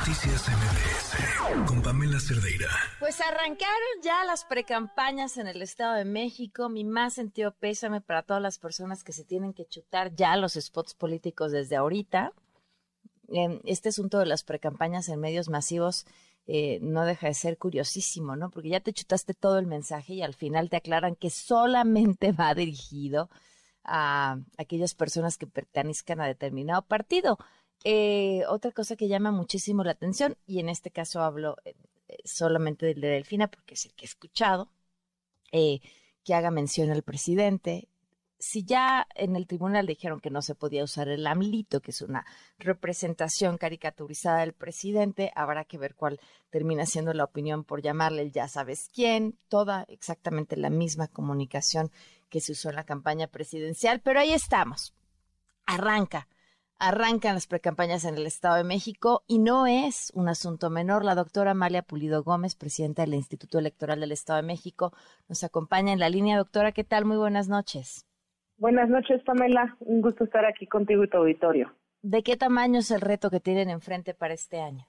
Noticias MBS con Pamela Cerdeira. Pues arrancaron ya las precampañas en el Estado de México. Mi más sentido pésame para todas las personas que se tienen que chutar ya los spots políticos desde ahorita. Em, este asunto de las precampañas en medios masivos eh, no deja de ser curiosísimo, ¿no? Porque ya te chutaste todo el mensaje y al final te aclaran que solamente va dirigido a aquellas personas que pertenezcan a determinado partido. Eh, otra cosa que llama muchísimo la atención, y en este caso hablo eh, solamente del de Delfina porque es el que he escuchado, eh, que haga mención al presidente. Si ya en el tribunal dijeron que no se podía usar el AMLITO, que es una representación caricaturizada del presidente, habrá que ver cuál termina siendo la opinión por llamarle el ya sabes quién, toda exactamente la misma comunicación que se usó en la campaña presidencial, pero ahí estamos. Arranca arrancan las precampañas en el Estado de México y no es un asunto menor. La doctora Amalia Pulido Gómez, presidenta del Instituto Electoral del Estado de México, nos acompaña en la línea. Doctora, ¿qué tal? Muy buenas noches. Buenas noches, Pamela. Un gusto estar aquí contigo y tu auditorio. ¿De qué tamaño es el reto que tienen enfrente para este año?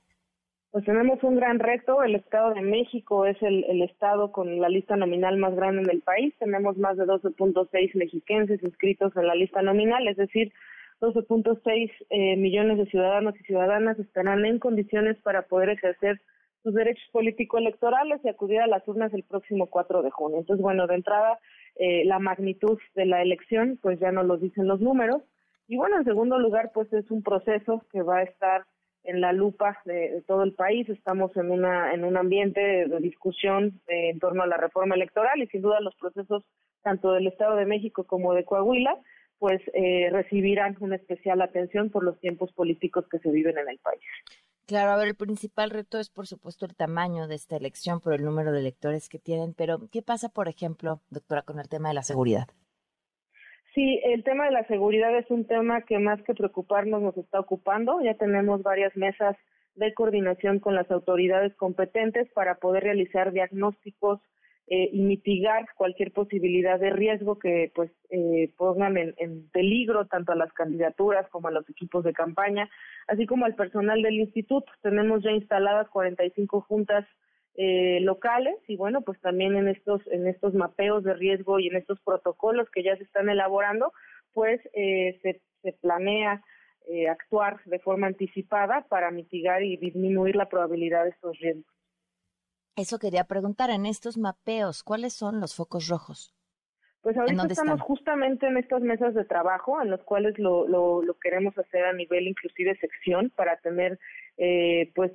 Pues tenemos un gran reto. El Estado de México es el, el estado con la lista nominal más grande en el país. Tenemos más de 12.6 mexiquenses inscritos en la lista nominal, es decir, 12.6 eh, millones de ciudadanos y ciudadanas estarán en condiciones para poder ejercer sus derechos político-electorales y acudir a las urnas el próximo 4 de junio. Entonces, bueno, de entrada, eh, la magnitud de la elección, pues ya nos lo dicen los números. Y bueno, en segundo lugar, pues es un proceso que va a estar en la lupa de, todo el país. Estamos en una en un ambiente de discusión en torno a la reforma electoral y sin duda los procesos tanto del Estado de México como de Coahuila pues eh, recibirán una especial atención por los tiempos políticos que se viven en el país. Claro, a ver, el principal reto es, por supuesto, el tamaño de esta elección por el número de electores que tienen, pero ¿qué pasa, por ejemplo, doctora, con el tema de la seguridad? Sí, el tema de la seguridad es un tema que más que preocuparnos nos está ocupando. Ya tenemos varias mesas de coordinación con las autoridades competentes para poder realizar diagnósticos eh, y mitigar cualquier posibilidad de riesgo que pues eh, pongan en, peligro tanto a las candidaturas como a los equipos de campaña, así como al personal del instituto. Tenemos ya instaladas 45 juntas eh, locales y bueno pues también en estos en estos mapeos de riesgo y en estos protocolos que ya se están elaborando pues se, se planea actuar de forma anticipada para mitigar y disminuir la probabilidad de estos riesgos. Eso quería preguntar, en estos mapeos, ¿cuáles son los focos rojos? Pues ahorita estamos justamente en estas mesas de trabajo en los cuales lo, lo, lo queremos hacer a nivel inclusive sección para tener eh, pues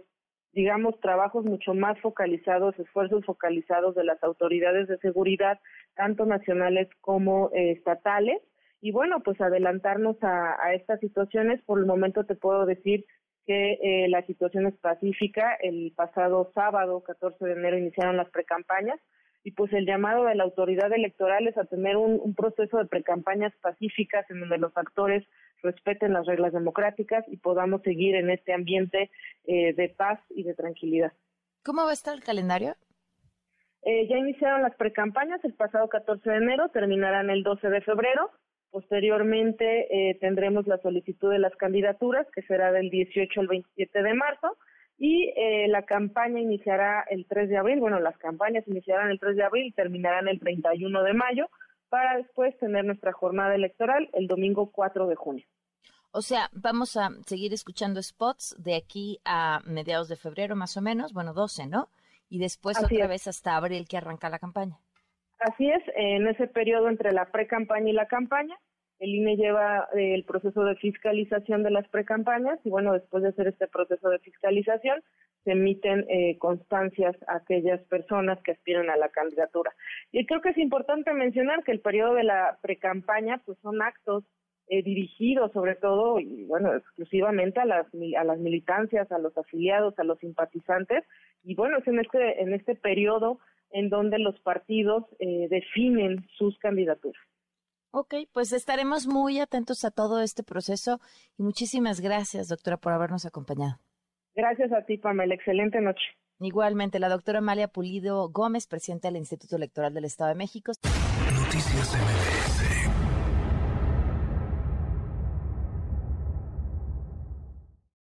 digamos trabajos mucho más focalizados, esfuerzos focalizados de las autoridades de seguridad, tanto nacionales como eh, estatales. Y bueno, pues adelantarnos a, a estas situaciones, por el momento te puedo decir que eh, la situación es pacífica. El pasado sábado, 14 de enero, iniciaron las precampañas y pues el llamado de la autoridad electoral es a tener un, proceso de precampañas pacíficas en donde los actores respeten las reglas democráticas y podamos seguir en este ambiente eh, de paz y de tranquilidad. ¿Cómo va a estar el calendario? Eh, ya iniciaron las precampañas el pasado 14 de enero, terminarán el 12 de febrero Posteriormente eh, tendremos la solicitud de las candidaturas, que será del 18 al 27 de marzo, y eh, la campaña iniciará el 3 de abril. Bueno, las campañas iniciarán el 3 de abril y terminarán el 31 de mayo, para después tener nuestra jornada electoral el domingo 4 de junio. O sea, vamos a seguir escuchando spots de aquí a mediados de febrero más o menos, bueno, 12, ¿no? Y después otra vez hasta abril que arranca la campaña. Así es, en ese periodo entre la pre-campaña y la campaña, el INE lleva eh, el proceso de fiscalización de las precampañas y bueno, después de hacer este proceso de fiscalización, se emiten eh, constancias a aquellas personas que aspiran a la candidatura. Y creo que es importante mencionar que el periodo de la precampaña pues son actos eh, dirigidos sobre todo y bueno, exclusivamente a las a las militancias, a los afiliados, a los simpatizantes y bueno, es en este en este periodo en donde los partidos eh, definen sus candidaturas. Ok, pues estaremos muy atentos a todo este proceso y muchísimas gracias, doctora, por habernos acompañado. Gracias a ti, Pamela. Excelente noche. Igualmente, la doctora Amalia Pulido Gómez, presidenta del Instituto Electoral del Estado de México. Noticias